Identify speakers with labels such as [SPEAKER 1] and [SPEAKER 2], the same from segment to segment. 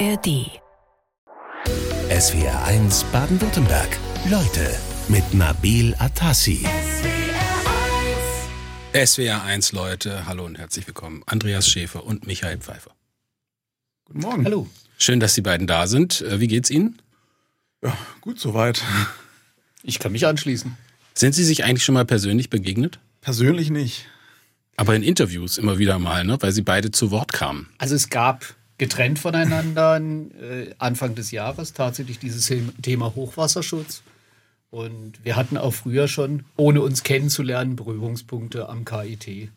[SPEAKER 1] ARD.
[SPEAKER 2] SWR 1 Baden-Württemberg. Leute mit Nabil Atassi.
[SPEAKER 3] SWR 1 Leute, hallo und herzlich willkommen. Andreas Schäfer und Michael Pfeiffer.
[SPEAKER 4] Guten Morgen.
[SPEAKER 3] Hallo. Schön, dass die beiden da sind. Äh, wie geht's Ihnen?
[SPEAKER 4] Ja, gut soweit.
[SPEAKER 5] Ich kann mich anschließen.
[SPEAKER 3] Sind Sie sich eigentlich schon mal persönlich begegnet?
[SPEAKER 4] Persönlich nicht.
[SPEAKER 3] Aber in Interviews immer wieder mal, ne? weil Sie beide zu Wort kamen.
[SPEAKER 5] Also es gab getrennt voneinander äh, Anfang des Jahres tatsächlich dieses Thema Hochwasserschutz. Und wir hatten auch früher schon, ohne uns kennenzulernen, Berührungspunkte am KIT.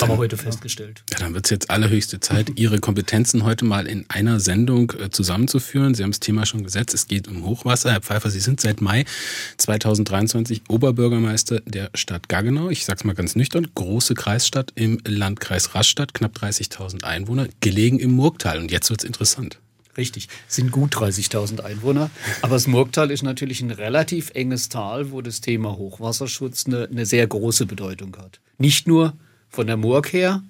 [SPEAKER 5] Haben wir heute festgestellt.
[SPEAKER 3] Ja, dann wird es jetzt allerhöchste Zeit, Ihre Kompetenzen heute mal in einer Sendung äh, zusammenzuführen. Sie haben das Thema schon gesetzt. Es geht um Hochwasser. Herr Pfeiffer, Sie sind seit Mai 2023 Oberbürgermeister der Stadt Gaggenau. Ich sage es mal ganz nüchtern. Große Kreisstadt im Landkreis Rastatt, knapp 30.000 Einwohner, gelegen im Murgtal. Und jetzt wird es interessant.
[SPEAKER 5] Richtig, sind gut 30.000 Einwohner. Aber das Murgtal ist natürlich ein relativ enges Tal, wo das Thema Hochwasserschutz eine, eine sehr große Bedeutung hat. Nicht nur von der Murg her,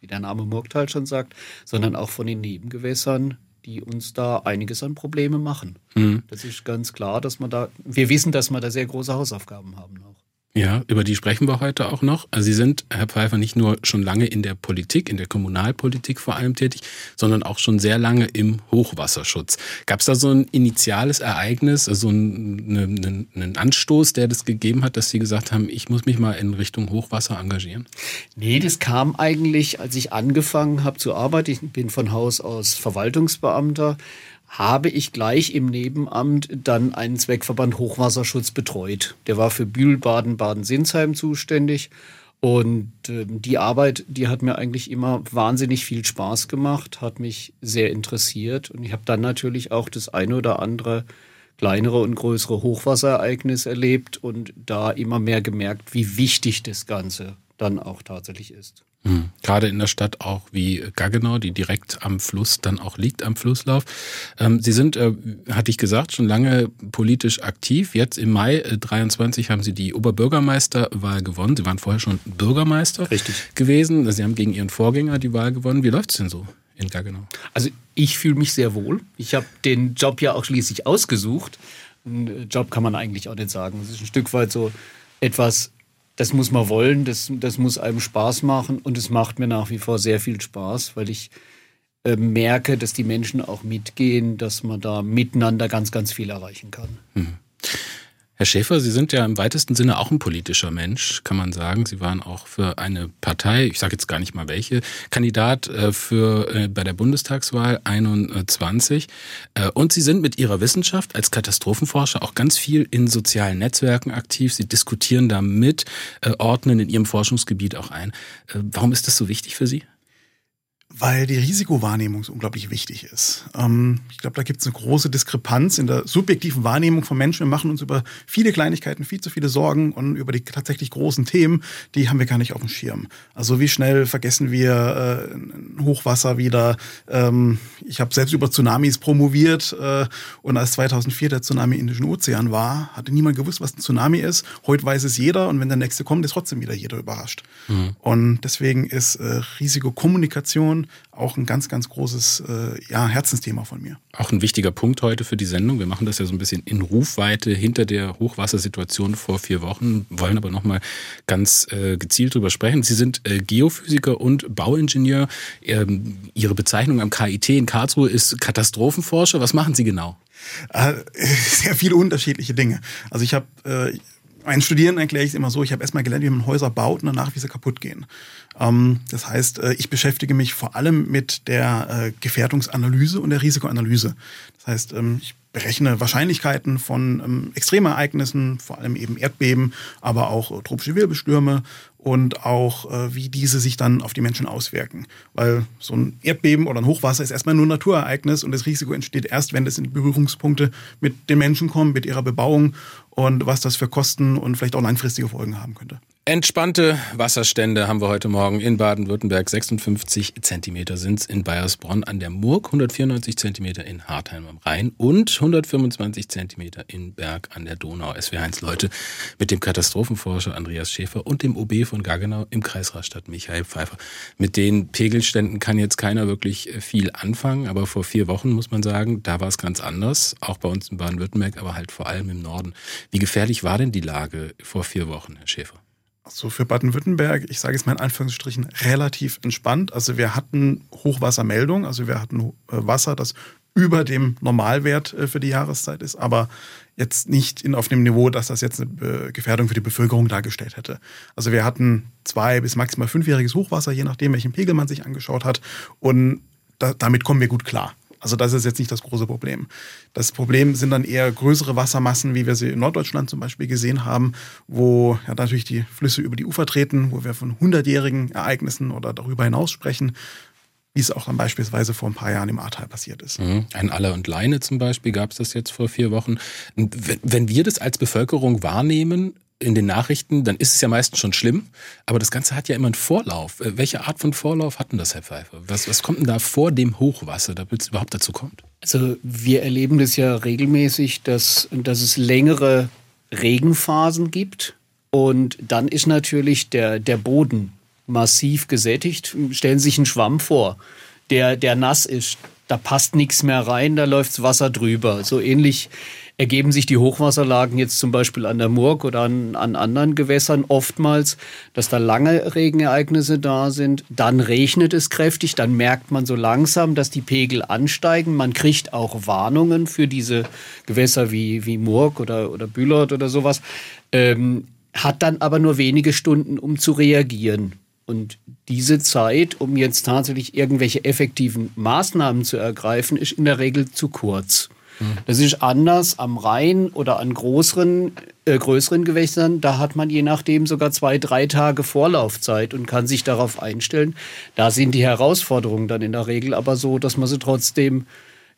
[SPEAKER 5] wie der Name Murgtal schon sagt, sondern auch von den Nebengewässern, die uns da einiges an Probleme machen. Mhm. Das ist ganz klar, dass man da, wir wissen, dass wir da sehr große Hausaufgaben haben auch.
[SPEAKER 3] Ja, über die sprechen wir heute auch noch. Also Sie sind, Herr Pfeiffer, nicht nur schon lange in der Politik, in der Kommunalpolitik vor allem tätig, sondern auch schon sehr lange im Hochwasserschutz. Gab es da so ein initiales Ereignis, so einen, einen Anstoß, der das gegeben hat, dass Sie gesagt haben, ich muss mich mal in Richtung Hochwasser engagieren?
[SPEAKER 5] Nee, das kam eigentlich, als ich angefangen habe zu arbeiten. Ich bin von Haus aus Verwaltungsbeamter habe ich gleich im Nebenamt dann einen Zweckverband Hochwasserschutz betreut. Der war für Bühl, Baden, Baden-Sinsheim zuständig. Und äh, die Arbeit, die hat mir eigentlich immer wahnsinnig viel Spaß gemacht, hat mich sehr interessiert. Und ich habe dann natürlich auch das eine oder andere kleinere und größere Hochwasserereignis erlebt und da immer mehr gemerkt, wie wichtig das Ganze dann auch tatsächlich ist.
[SPEAKER 3] Mhm. Gerade in der Stadt auch wie Gaggenau, die direkt am Fluss dann auch liegt, am Flusslauf. Ähm, Sie sind, äh, hatte ich gesagt, schon lange politisch aktiv. Jetzt im Mai äh, 23 haben Sie die Oberbürgermeisterwahl gewonnen. Sie waren vorher schon Bürgermeister
[SPEAKER 5] Richtig.
[SPEAKER 3] gewesen. Sie haben gegen Ihren Vorgänger die Wahl gewonnen. Wie läuft's denn so? In Gaggenau?
[SPEAKER 5] Also ich fühle mich sehr wohl. Ich habe den Job ja auch schließlich ausgesucht. Ein äh, Job kann man eigentlich auch nicht sagen. Es ist ein Stück weit so etwas das muss man wollen, das, das muss einem Spaß machen und es macht mir nach wie vor sehr viel Spaß, weil ich äh, merke, dass die Menschen auch mitgehen, dass man da miteinander ganz, ganz viel erreichen kann. Mhm.
[SPEAKER 3] Herr Schäfer, Sie sind ja im weitesten Sinne auch ein politischer Mensch, kann man sagen. Sie waren auch für eine Partei, ich sage jetzt gar nicht mal welche, Kandidat äh, für äh, bei der Bundestagswahl 21. Äh, und Sie sind mit Ihrer Wissenschaft als Katastrophenforscher auch ganz viel in sozialen Netzwerken aktiv. Sie diskutieren da mit, ordnen in Ihrem Forschungsgebiet auch ein. Warum ist das so wichtig für Sie?
[SPEAKER 4] Weil die Risikowahrnehmung so unglaublich wichtig ist. Ähm, ich glaube, da gibt es eine große Diskrepanz in der subjektiven Wahrnehmung von Menschen. Wir machen uns über viele Kleinigkeiten viel zu viele Sorgen und über die tatsächlich großen Themen, die haben wir gar nicht auf dem Schirm. Also wie schnell vergessen wir äh, Hochwasser wieder. Ähm, ich habe selbst über Tsunamis promoviert äh, und als 2004 der Tsunami in Indischen Ozean war, hatte niemand gewusst, was ein Tsunami ist. Heute weiß es jeder und wenn der nächste kommt, ist trotzdem wieder jeder überrascht. Mhm. Und deswegen ist äh, Risikokommunikation auch ein ganz, ganz großes äh, ja, Herzensthema von mir.
[SPEAKER 3] Auch ein wichtiger Punkt heute für die Sendung. Wir machen das ja so ein bisschen in Rufweite hinter der Hochwassersituation vor vier Wochen, wollen aber nochmal ganz äh, gezielt drüber sprechen. Sie sind äh, Geophysiker und Bauingenieur. Ähm, Ihre Bezeichnung am KIT in Karlsruhe ist Katastrophenforscher. Was machen Sie genau?
[SPEAKER 4] Äh, sehr viele unterschiedliche Dinge. Also ich habe äh, meinen Studierenden erkläre ich es immer so, ich habe erstmal gelernt, wie man Häuser baut und danach, wie sie kaputt gehen. Ähm, das heißt, äh, ich beschäftige mich vor allem mit der äh, Gefährdungsanalyse und der Risikoanalyse. Das heißt, ähm, ich berechne Wahrscheinlichkeiten von ähm, Extremereignissen, vor allem eben Erdbeben, aber auch äh, tropische Wirbelstürme und auch äh, wie diese sich dann auf die Menschen auswirken. Weil so ein Erdbeben oder ein Hochwasser ist erstmal nur ein Naturereignis und das Risiko entsteht erst, wenn es in Berührungspunkte mit den Menschen kommt, mit ihrer Bebauung und was das für Kosten und vielleicht auch langfristige Folgen haben könnte.
[SPEAKER 3] Entspannte Wasserstände haben wir heute Morgen in Baden-Württemberg. 56 Zentimeter sind es in Bayersbronn an der Murg, 194 Zentimeter in Hartheim am Rhein und 125 Zentimeter in Berg an der Donau. SW1 Leute mit dem Katastrophenforscher Andreas Schäfer und dem OB von Gaggenau im Kreis Rastatt Michael Pfeiffer. Mit den Pegelständen kann jetzt keiner wirklich viel anfangen, aber vor vier Wochen muss man sagen, da war es ganz anders. Auch bei uns in Baden-Württemberg, aber halt vor allem im Norden. Wie gefährlich war denn die Lage vor vier Wochen, Herr Schäfer?
[SPEAKER 4] so für Baden-Württemberg, ich sage es mal in Anführungsstrichen, relativ entspannt. Also wir hatten Hochwassermeldung, also wir hatten äh, Wasser, das über dem Normalwert äh, für die Jahreszeit ist, aber jetzt nicht in, auf dem Niveau, dass das jetzt eine Gefährdung für die Bevölkerung dargestellt hätte. Also wir hatten zwei bis maximal fünfjähriges Hochwasser, je nachdem, welchen Pegel man sich angeschaut hat. Und da, damit kommen wir gut klar. Also das ist jetzt nicht das große Problem. Das Problem sind dann eher größere Wassermassen, wie wir sie in Norddeutschland zum Beispiel gesehen haben, wo ja natürlich die Flüsse über die Ufer treten, wo wir von hundertjährigen Ereignissen oder darüber hinaus sprechen, wie es auch dann beispielsweise vor ein paar Jahren im Ahrtal passiert ist.
[SPEAKER 3] Mhm. Ein Aller und Leine zum Beispiel gab es das jetzt vor vier Wochen. Wenn wir das als Bevölkerung wahrnehmen, in den Nachrichten, dann ist es ja meistens schon schlimm. Aber das Ganze hat ja immer einen Vorlauf. Äh, welche Art von Vorlauf hatten das, Herr Pfeiffer? Was, was kommt denn da vor dem Hochwasser, damit es überhaupt dazu kommt?
[SPEAKER 5] Also wir erleben das ja regelmäßig, dass, dass es längere Regenphasen gibt. Und dann ist natürlich der, der Boden massiv gesättigt. Stellen Sie sich einen Schwamm vor, der, der nass ist. Da passt nichts mehr rein, da läuft Wasser drüber. So ähnlich ergeben sich die Hochwasserlagen jetzt zum Beispiel an der Murg oder an, an anderen Gewässern oftmals, dass da lange Regenereignisse da sind. Dann regnet es kräftig, dann merkt man so langsam, dass die Pegel ansteigen. Man kriegt auch Warnungen für diese Gewässer wie, wie Murg oder, oder Bülot oder sowas. Ähm, hat dann aber nur wenige Stunden, um zu reagieren. Und diese Zeit, um jetzt tatsächlich irgendwelche effektiven Maßnahmen zu ergreifen, ist in der Regel zu kurz. Das ist anders am Rhein oder an größeren, äh, größeren Gewässern. Da hat man je nachdem sogar zwei, drei Tage Vorlaufzeit und kann sich darauf einstellen. Da sind die Herausforderungen dann in der Regel aber so, dass man sie trotzdem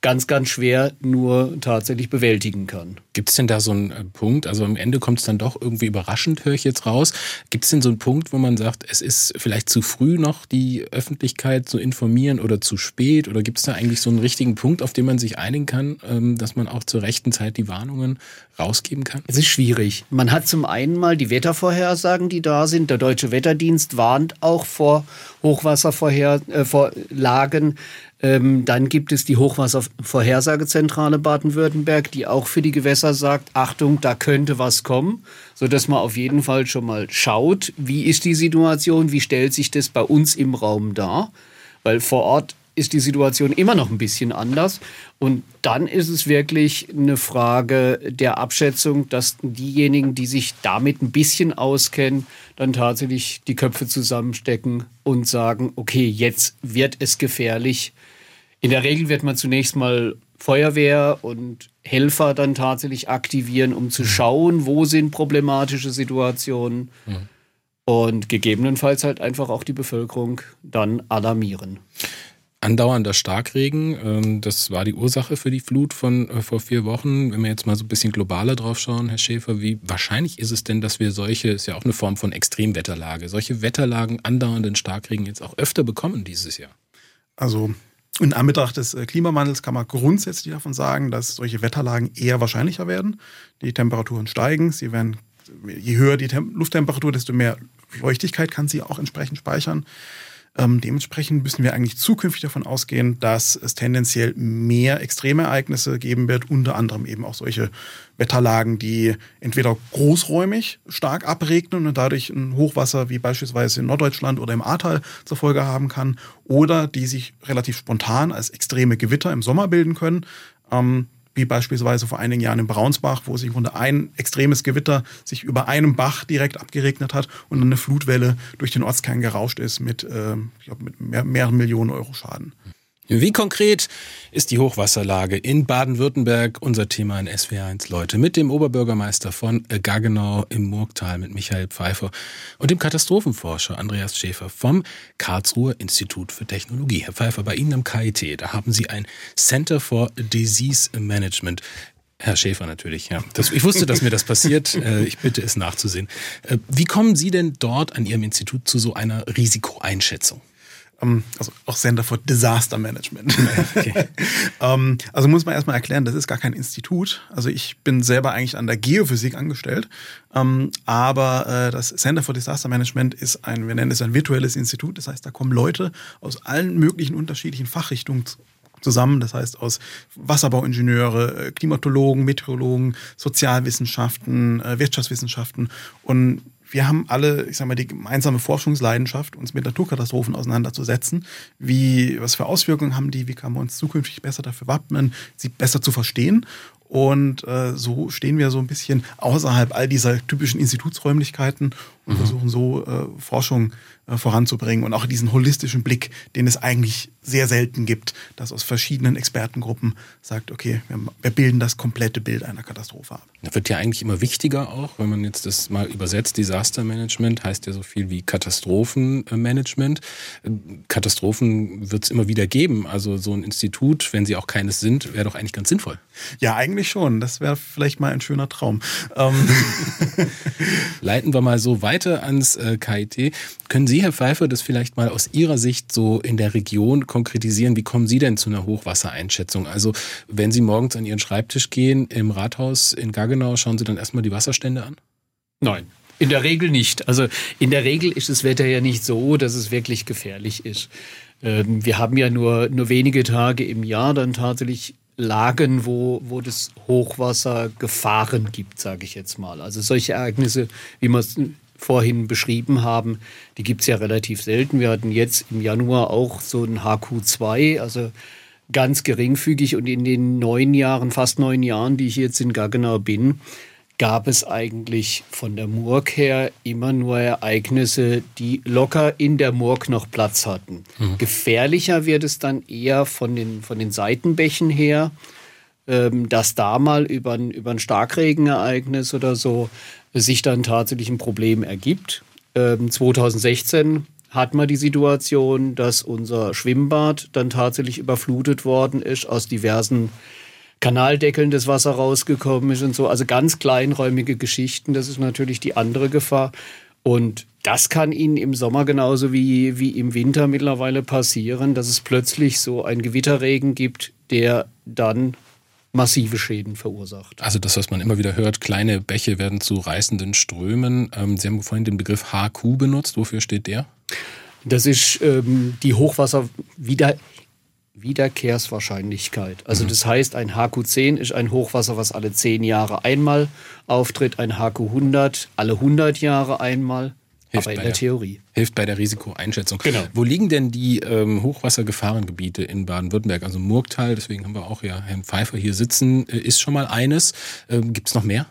[SPEAKER 5] ganz, ganz schwer nur tatsächlich bewältigen kann.
[SPEAKER 3] Gibt es denn da so einen äh, Punkt, also am Ende kommt es dann doch irgendwie überraschend, höre ich jetzt raus. Gibt es denn so einen Punkt, wo man sagt, es ist vielleicht zu früh noch, die Öffentlichkeit zu informieren oder zu spät? Oder gibt es da eigentlich so einen richtigen Punkt, auf den man sich einigen kann, ähm, dass man auch zur rechten Zeit die Warnungen rausgeben kann?
[SPEAKER 5] Es ist schwierig. Man hat zum einen mal die Wettervorhersagen, die da sind. Der Deutsche Wetterdienst warnt auch vor Hochwasservorherlagen. Äh, ähm, dann gibt es die Hochwasservorhersagezentrale Baden-Württemberg, die auch für die Gewässer sagt, Achtung, da könnte was kommen, so dass man auf jeden Fall schon mal schaut, wie ist die Situation, wie stellt sich das bei uns im Raum dar, weil vor Ort ist die Situation immer noch ein bisschen anders. Und dann ist es wirklich eine Frage der Abschätzung, dass diejenigen, die sich damit ein bisschen auskennen, dann tatsächlich die Köpfe zusammenstecken und sagen, okay, jetzt wird es gefährlich. In der Regel wird man zunächst mal Feuerwehr und Helfer dann tatsächlich aktivieren, um zu mhm. schauen, wo sind problematische Situationen. Mhm. Und gegebenenfalls halt einfach auch die Bevölkerung dann alarmieren
[SPEAKER 3] andauernder Starkregen. Ähm, das war die Ursache für die Flut von äh, vor vier Wochen. Wenn wir jetzt mal so ein bisschen globaler drauf schauen, Herr Schäfer, wie wahrscheinlich ist es denn, dass wir solche, ist ja auch eine Form von Extremwetterlage, solche Wetterlagen, andauernden Starkregen jetzt auch öfter bekommen dieses Jahr?
[SPEAKER 4] Also in Anbetracht des äh, Klimawandels kann man grundsätzlich davon sagen, dass solche Wetterlagen eher wahrscheinlicher werden. Die Temperaturen steigen, sie werden, je höher die Tem Lufttemperatur, desto mehr Feuchtigkeit kann sie auch entsprechend speichern. Ähm, dementsprechend müssen wir eigentlich zukünftig davon ausgehen, dass es tendenziell mehr Extremereignisse geben wird, unter anderem eben auch solche Wetterlagen, die entweder großräumig stark abregnen und dadurch ein Hochwasser wie beispielsweise in Norddeutschland oder im Ahrtal zur Folge haben kann, oder die sich relativ spontan als extreme Gewitter im Sommer bilden können. Ähm, wie beispielsweise vor einigen Jahren in Braunsbach, wo sich unter ein extremes Gewitter sich über einem Bach direkt abgeregnet hat und eine Flutwelle durch den Ortskern gerauscht ist mit, äh, ich glaube, mit mehr, mehreren Millionen Euro Schaden.
[SPEAKER 3] Wie konkret ist die Hochwasserlage in Baden-Württemberg? Unser Thema in SW1 Leute mit dem Oberbürgermeister von Gaggenau im Murgtal mit Michael Pfeiffer und dem Katastrophenforscher Andreas Schäfer vom Karlsruher Institut für Technologie. Herr Pfeiffer, bei Ihnen am KIT, da haben Sie ein Center for Disease Management. Herr Schäfer natürlich, ja. Das, ich wusste, dass mir das passiert. Äh, ich bitte es nachzusehen. Äh, wie kommen Sie denn dort an Ihrem Institut zu so einer Risikoeinschätzung?
[SPEAKER 4] Ähm, also auch Center for Disaster Management. Okay. Ähm, also muss man erstmal erklären, das ist gar kein Institut. Also ich bin selber eigentlich an der Geophysik angestellt, ähm, aber äh, das Center for Disaster Management ist ein, wir nennen es ein virtuelles Institut. Das heißt, da kommen Leute aus allen möglichen unterschiedlichen Fachrichtungen zusammen. Das heißt aus Wasserbauingenieure, äh, Klimatologen, Meteorologen, Sozialwissenschaften, äh, Wirtschaftswissenschaften und wir haben alle, ich sag mal, die gemeinsame Forschungsleidenschaft, uns mit Naturkatastrophen auseinanderzusetzen. Wie, was für Auswirkungen haben die? Wie kann man uns zukünftig besser dafür wappnen, sie besser zu verstehen? Und äh, so stehen wir so ein bisschen außerhalb all dieser typischen Institutsräumlichkeiten und mhm. versuchen so äh, Forschung äh, voranzubringen und auch diesen holistischen Blick, den es eigentlich sehr selten gibt, dass aus verschiedenen Expertengruppen sagt, okay, wir, wir bilden das komplette Bild einer Katastrophe ab.
[SPEAKER 3] Das wird ja eigentlich immer wichtiger auch, wenn man jetzt das mal übersetzt. Disaster Management heißt ja so viel wie Katastrophenmanagement. Katastrophen wird es immer wieder geben. Also so ein Institut, wenn sie auch keines sind, wäre doch eigentlich ganz sinnvoll.
[SPEAKER 4] Ja, eigentlich schon. Das wäre vielleicht mal ein schöner Traum. Ähm.
[SPEAKER 3] Leiten wir mal so weiter ans äh, KIT. Können Sie, Herr Pfeiffer, das vielleicht mal aus Ihrer Sicht so in der Region konkretisieren? Wie kommen Sie denn zu einer Hochwassereinschätzung? Also, wenn Sie morgens an Ihren Schreibtisch gehen im Rathaus in Gaggenau, schauen Sie dann erstmal die Wasserstände an?
[SPEAKER 5] Nein. In der Regel nicht. Also in der Regel ist das Wetter ja nicht so, dass es wirklich gefährlich ist. Ähm, wir haben ja nur, nur wenige Tage im Jahr dann tatsächlich Lagen, wo, wo das Hochwasser Gefahren gibt, sage ich jetzt mal. Also solche Ereignisse, wie man es vorhin beschrieben haben, die gibt es ja relativ selten. Wir hatten jetzt im Januar auch so ein HQ2, also ganz geringfügig. Und in den neun Jahren, fast neun Jahren, die ich jetzt in Gaggenau bin, gab es eigentlich von der Murg her immer nur Ereignisse, die locker in der Murg noch Platz hatten. Mhm. Gefährlicher wird es dann eher von den, von den Seitenbächen her, ähm, dass da mal über ein, über ein Starkregenereignis oder so sich dann tatsächlich ein Problem ergibt. Ähm, 2016 hat man die Situation, dass unser Schwimmbad dann tatsächlich überflutet worden ist aus diversen Kanaldeckeln das Wasser rausgekommen ist und so. Also ganz kleinräumige Geschichten, das ist natürlich die andere Gefahr. Und das kann Ihnen im Sommer genauso wie, wie im Winter mittlerweile passieren, dass es plötzlich so einen Gewitterregen gibt, der dann massive Schäden verursacht.
[SPEAKER 3] Also das, was man immer wieder hört, kleine Bäche werden zu reißenden Strömen. Ähm, Sie haben vorhin den Begriff HQ benutzt. Wofür steht der?
[SPEAKER 5] Das ist ähm, die Hochwasserwieder Wiederkehrswahrscheinlichkeit. Also mhm. das heißt, ein HQ10 ist ein Hochwasser, was alle zehn Jahre einmal auftritt, ein HQ100 alle 100 Jahre einmal. Hilft aber in der, der, Theorie.
[SPEAKER 3] Hilft bei der Risikoeinschätzung. Genau. Wo liegen denn die ähm, Hochwassergefahrengebiete in Baden-Württemberg? Also Murgtal, deswegen haben wir auch ja Herrn Pfeiffer hier sitzen, äh, ist schon mal eines. Ähm, Gibt es noch mehr?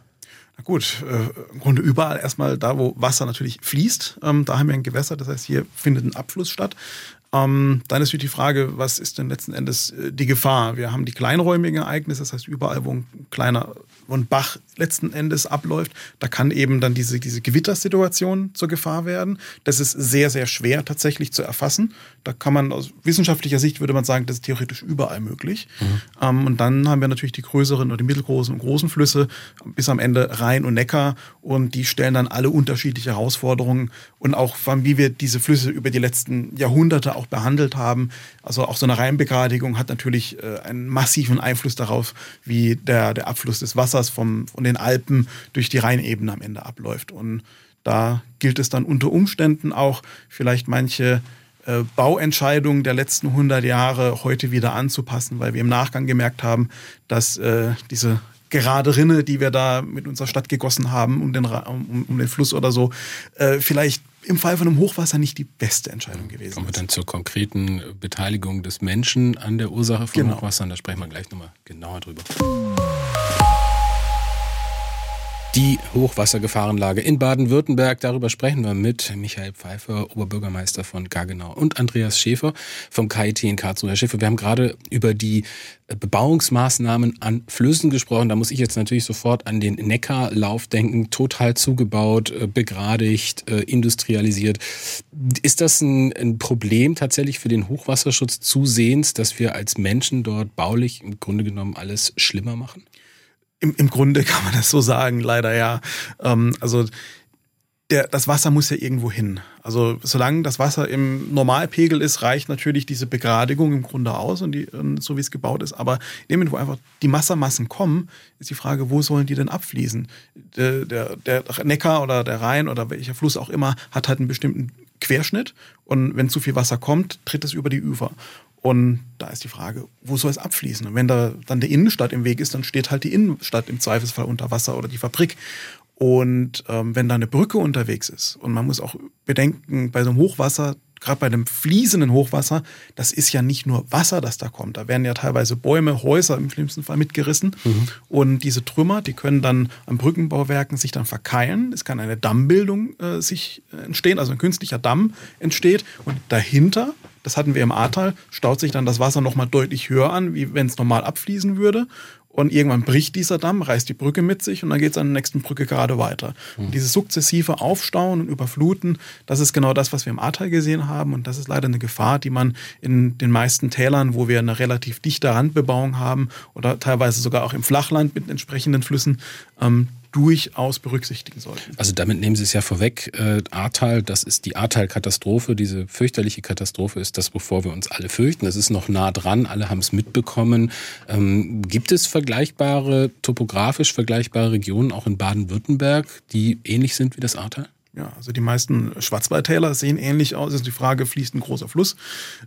[SPEAKER 4] Na gut, äh, im Grunde überall erstmal da, wo Wasser natürlich fließt. Ähm, da haben wir ein Gewässer, das heißt, hier findet ein Abfluss statt. Ähm, dann ist die Frage, was ist denn letzten Endes äh, die Gefahr? Wir haben die kleinräumigen Ereignisse, das heißt überall, wo ein kleiner ein Bach letzten Endes abläuft, da kann eben dann diese, diese Gewittersituation zur Gefahr werden. Das ist sehr, sehr schwer tatsächlich zu erfassen. Da kann man aus wissenschaftlicher Sicht würde man sagen, das ist theoretisch überall möglich. Mhm. Ähm, und dann haben wir natürlich die größeren oder die mittelgroßen und großen Flüsse bis am Ende Rhein und Neckar und die stellen dann alle unterschiedliche Herausforderungen und auch wie wir diese Flüsse über die letzten Jahrhunderte auch behandelt haben. Also auch so eine Rheinbegradigung hat natürlich äh, einen massiven Einfluss darauf, wie der, der Abfluss des Wassers vom, von den Alpen durch die Rheinebene am Ende abläuft. Und da gilt es dann unter Umständen auch vielleicht manche äh, Bauentscheidungen der letzten 100 Jahre heute wieder anzupassen, weil wir im Nachgang gemerkt haben, dass äh, diese gerade Rinne, die wir da mit unserer Stadt gegossen haben, um den, um, um den Fluss oder so, äh, vielleicht im Fall von einem Hochwasser nicht die beste Entscheidung gewesen
[SPEAKER 3] Kommen wir dann zur konkreten Beteiligung des Menschen an der Ursache von genau. Hochwassern, da sprechen wir gleich nochmal genauer drüber. Die Hochwassergefahrenlage in Baden-Württemberg, darüber sprechen wir mit Michael Pfeiffer, Oberbürgermeister von Gaggenau und Andreas Schäfer vom KIT in Karlsruhe. Herr Schäfer, wir haben gerade über die Bebauungsmaßnahmen an Flüssen gesprochen. Da muss ich jetzt natürlich sofort an den Neckarlauf denken, total zugebaut, äh, begradigt, äh, industrialisiert. Ist das ein, ein Problem tatsächlich für den Hochwasserschutz zusehends, dass wir als Menschen dort baulich im Grunde genommen alles schlimmer machen?
[SPEAKER 4] Im, Im Grunde kann man das so sagen, leider ja. Ähm, also der, das Wasser muss ja irgendwo hin. Also solange das Wasser im Normalpegel ist, reicht natürlich diese Begradigung im Grunde aus und, die, und so wie es gebaut ist. Aber in dem Moment, wo einfach die Wassermassen kommen, ist die Frage, wo sollen die denn abfließen? Der, der, der Neckar oder der Rhein oder welcher Fluss auch immer hat halt einen bestimmten Querschnitt und wenn zu viel Wasser kommt, tritt es über die Ufer. Und da ist die Frage, wo soll es abfließen? Und wenn da dann die Innenstadt im Weg ist, dann steht halt die Innenstadt im Zweifelsfall unter Wasser oder die Fabrik. Und ähm, wenn da eine Brücke unterwegs ist, und man muss auch bedenken, bei so einem Hochwasser, gerade bei einem fließenden Hochwasser, das ist ja nicht nur Wasser, das da kommt. Da werden ja teilweise Bäume, Häuser im schlimmsten Fall mitgerissen. Mhm. Und diese Trümmer, die können dann an Brückenbauwerken sich dann verkeilen. Es kann eine Dammbildung äh, sich äh, entstehen, also ein künstlicher Damm entsteht. Und dahinter, das hatten wir im Ahrtal, staut sich dann das Wasser nochmal deutlich höher an, wie wenn es normal abfließen würde. Und irgendwann bricht dieser Damm, reißt die Brücke mit sich und dann geht es an der nächsten Brücke gerade weiter. Und dieses sukzessive Aufstauen und Überfluten, das ist genau das, was wir im Ahrtal gesehen haben. Und das ist leider eine Gefahr, die man in den meisten Tälern, wo wir eine relativ dichte Randbebauung haben oder teilweise sogar auch im Flachland mit entsprechenden Flüssen, ähm, durchaus berücksichtigen sollten.
[SPEAKER 3] Also damit nehmen Sie es ja vorweg, äh, Ahrtal, das ist die Ahrtal-Katastrophe, diese fürchterliche Katastrophe ist das, wovor wir uns alle fürchten. Das ist noch nah dran, alle haben es mitbekommen. Ähm, gibt es vergleichbare, topografisch vergleichbare Regionen auch in Baden-Württemberg, die ähnlich sind wie das Ahrtal?
[SPEAKER 4] Ja, also die meisten Schwarzwaldtäler sehen ähnlich aus. Ist die Frage, fließt ein großer Fluss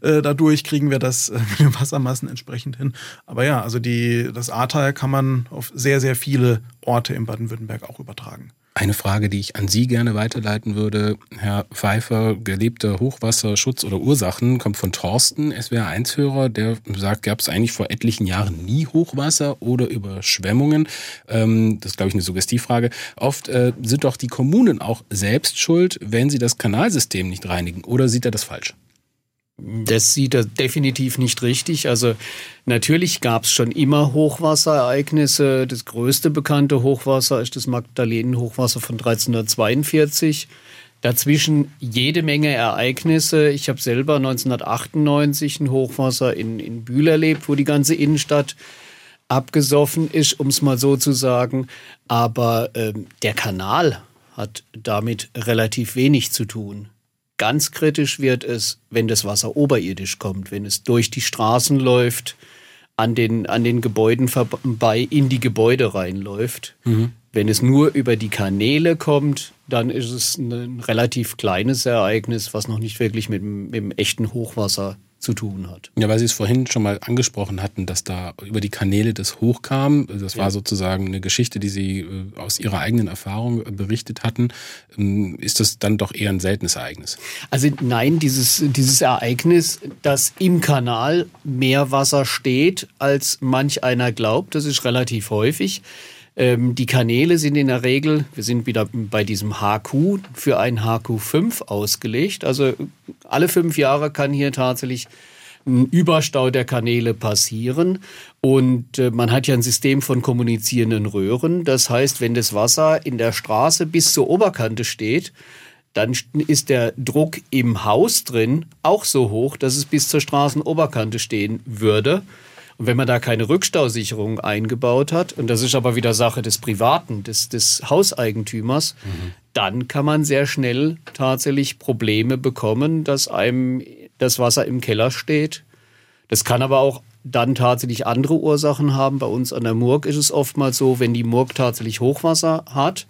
[SPEAKER 4] äh, dadurch, kriegen wir das äh, mit den Wassermassen entsprechend hin. Aber ja, also die, das Ahrtal kann man auf sehr, sehr viele Orte in Baden-Württemberg auch übertragen.
[SPEAKER 3] Eine Frage, die ich an Sie gerne weiterleiten würde, Herr Pfeiffer, gelebte Hochwasserschutz oder Ursachen, kommt von Thorsten, SWR1-Hörer, der sagt, gab es eigentlich vor etlichen Jahren nie Hochwasser oder Überschwemmungen? Ähm, das ist, glaube ich, eine Suggestivfrage. Oft äh, sind doch die Kommunen auch selbst schuld, wenn sie das Kanalsystem nicht reinigen. Oder sieht er das falsch?
[SPEAKER 5] Das sieht er definitiv nicht richtig. Also natürlich gab es schon immer Hochwasserereignisse. Das größte bekannte Hochwasser ist das Magdalenenhochwasser von 1342. Dazwischen jede Menge Ereignisse. Ich habe selber 1998 ein Hochwasser in, in Bühl erlebt, wo die ganze Innenstadt abgesoffen ist, um es mal so zu sagen. Aber ähm, der Kanal hat damit relativ wenig zu tun. Ganz kritisch wird es, wenn das Wasser oberirdisch kommt, wenn es durch die Straßen läuft, an den, an den Gebäuden vorbei in die Gebäude reinläuft. Mhm. Wenn es nur über die Kanäle kommt, dann ist es ein relativ kleines Ereignis, was noch nicht wirklich mit, mit dem echten Hochwasser zu tun hat.
[SPEAKER 3] Ja, weil Sie es vorhin schon mal angesprochen hatten, dass da über die Kanäle das hochkam. Das war ja. sozusagen eine Geschichte, die Sie äh, aus Ihrer eigenen Erfahrung äh, berichtet hatten. Ähm, ist das dann doch eher ein seltenes Ereignis?
[SPEAKER 5] Also nein, dieses, dieses Ereignis, dass im Kanal mehr Wasser steht, als manch einer glaubt, das ist relativ häufig. Ähm, die Kanäle sind in der Regel, wir sind wieder bei diesem HQ, für ein HQ5 ausgelegt. Also alle fünf Jahre kann hier tatsächlich ein Überstau der Kanäle passieren. Und äh, man hat ja ein System von kommunizierenden Röhren. Das heißt, wenn das Wasser in der Straße bis zur Oberkante steht, dann ist der Druck im Haus drin auch so hoch, dass es bis zur Straßenoberkante stehen würde. Und wenn man da keine Rückstausicherung eingebaut hat, und das ist aber wieder Sache des Privaten, des, des Hauseigentümers, mhm. dann kann man sehr schnell tatsächlich Probleme bekommen, dass einem das Wasser im Keller steht. Das kann aber auch dann tatsächlich andere Ursachen haben. Bei uns an der Murg ist es oftmals so, wenn die Murg tatsächlich Hochwasser hat,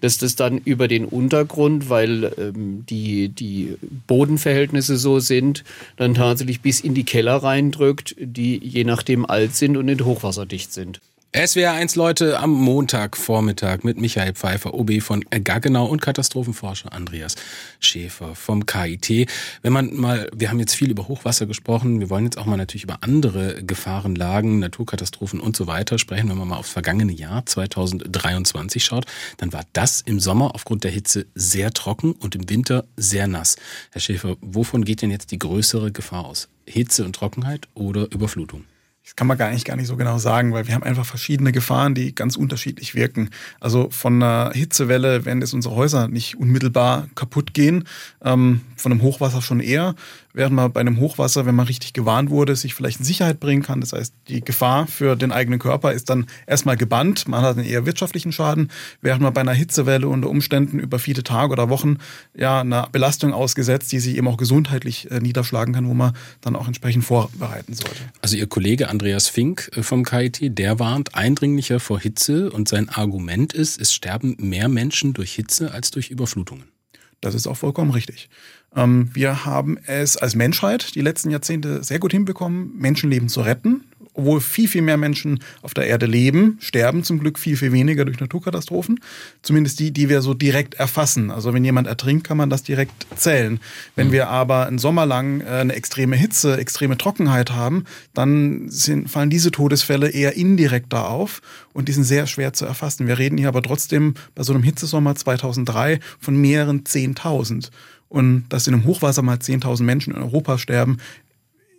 [SPEAKER 5] dass das dann über den Untergrund, weil ähm, die, die Bodenverhältnisse so sind, dann tatsächlich bis in die Keller reindrückt, die je nachdem alt sind und nicht hochwasserdicht sind.
[SPEAKER 3] SWR1 Leute am Montagvormittag mit Michael Pfeiffer, OB von Gaggenau und Katastrophenforscher Andreas Schäfer vom KIT. Wenn man mal, wir haben jetzt viel über Hochwasser gesprochen, wir wollen jetzt auch mal natürlich über andere Gefahrenlagen, Naturkatastrophen und so weiter sprechen. Wenn man mal aufs vergangene Jahr 2023 schaut, dann war das im Sommer aufgrund der Hitze sehr trocken und im Winter sehr nass. Herr Schäfer, wovon geht denn jetzt die größere Gefahr aus? Hitze und Trockenheit oder Überflutung?
[SPEAKER 4] Das kann man gar nicht, gar nicht so genau sagen, weil wir haben einfach verschiedene Gefahren, die ganz unterschiedlich wirken. Also von einer Hitzewelle werden jetzt unsere Häuser nicht unmittelbar kaputt gehen, ähm, von einem Hochwasser schon eher. Während man bei einem Hochwasser, wenn man richtig gewarnt wurde, sich vielleicht in Sicherheit bringen kann. Das heißt, die Gefahr für den eigenen Körper ist dann erstmal gebannt. Man hat einen eher wirtschaftlichen Schaden, während man bei einer Hitzewelle unter Umständen über viele Tage oder Wochen ja einer Belastung ausgesetzt, die sich eben auch gesundheitlich äh, niederschlagen kann, wo man dann auch entsprechend vorbereiten sollte.
[SPEAKER 3] Also Ihr Kollege Andreas Fink äh, vom KIT, der warnt eindringlicher vor Hitze und sein Argument ist, es sterben mehr Menschen durch Hitze als durch Überflutungen.
[SPEAKER 4] Das ist auch vollkommen richtig. Ähm, wir haben es als Menschheit die letzten Jahrzehnte sehr gut hinbekommen, Menschenleben zu retten obwohl viel, viel mehr Menschen auf der Erde leben, sterben zum Glück viel, viel weniger durch Naturkatastrophen. Zumindest die, die wir so direkt erfassen. Also wenn jemand ertrinkt, kann man das direkt zählen. Wenn mhm. wir aber einen Sommer lang äh, eine extreme Hitze, extreme Trockenheit haben, dann sind, fallen diese Todesfälle eher indirekt da auf und die sind sehr schwer zu erfassen. Wir reden hier aber trotzdem bei so einem Hitzesommer 2003 von mehreren 10.000. Und dass in einem Hochwasser mal 10.000 Menschen in Europa sterben,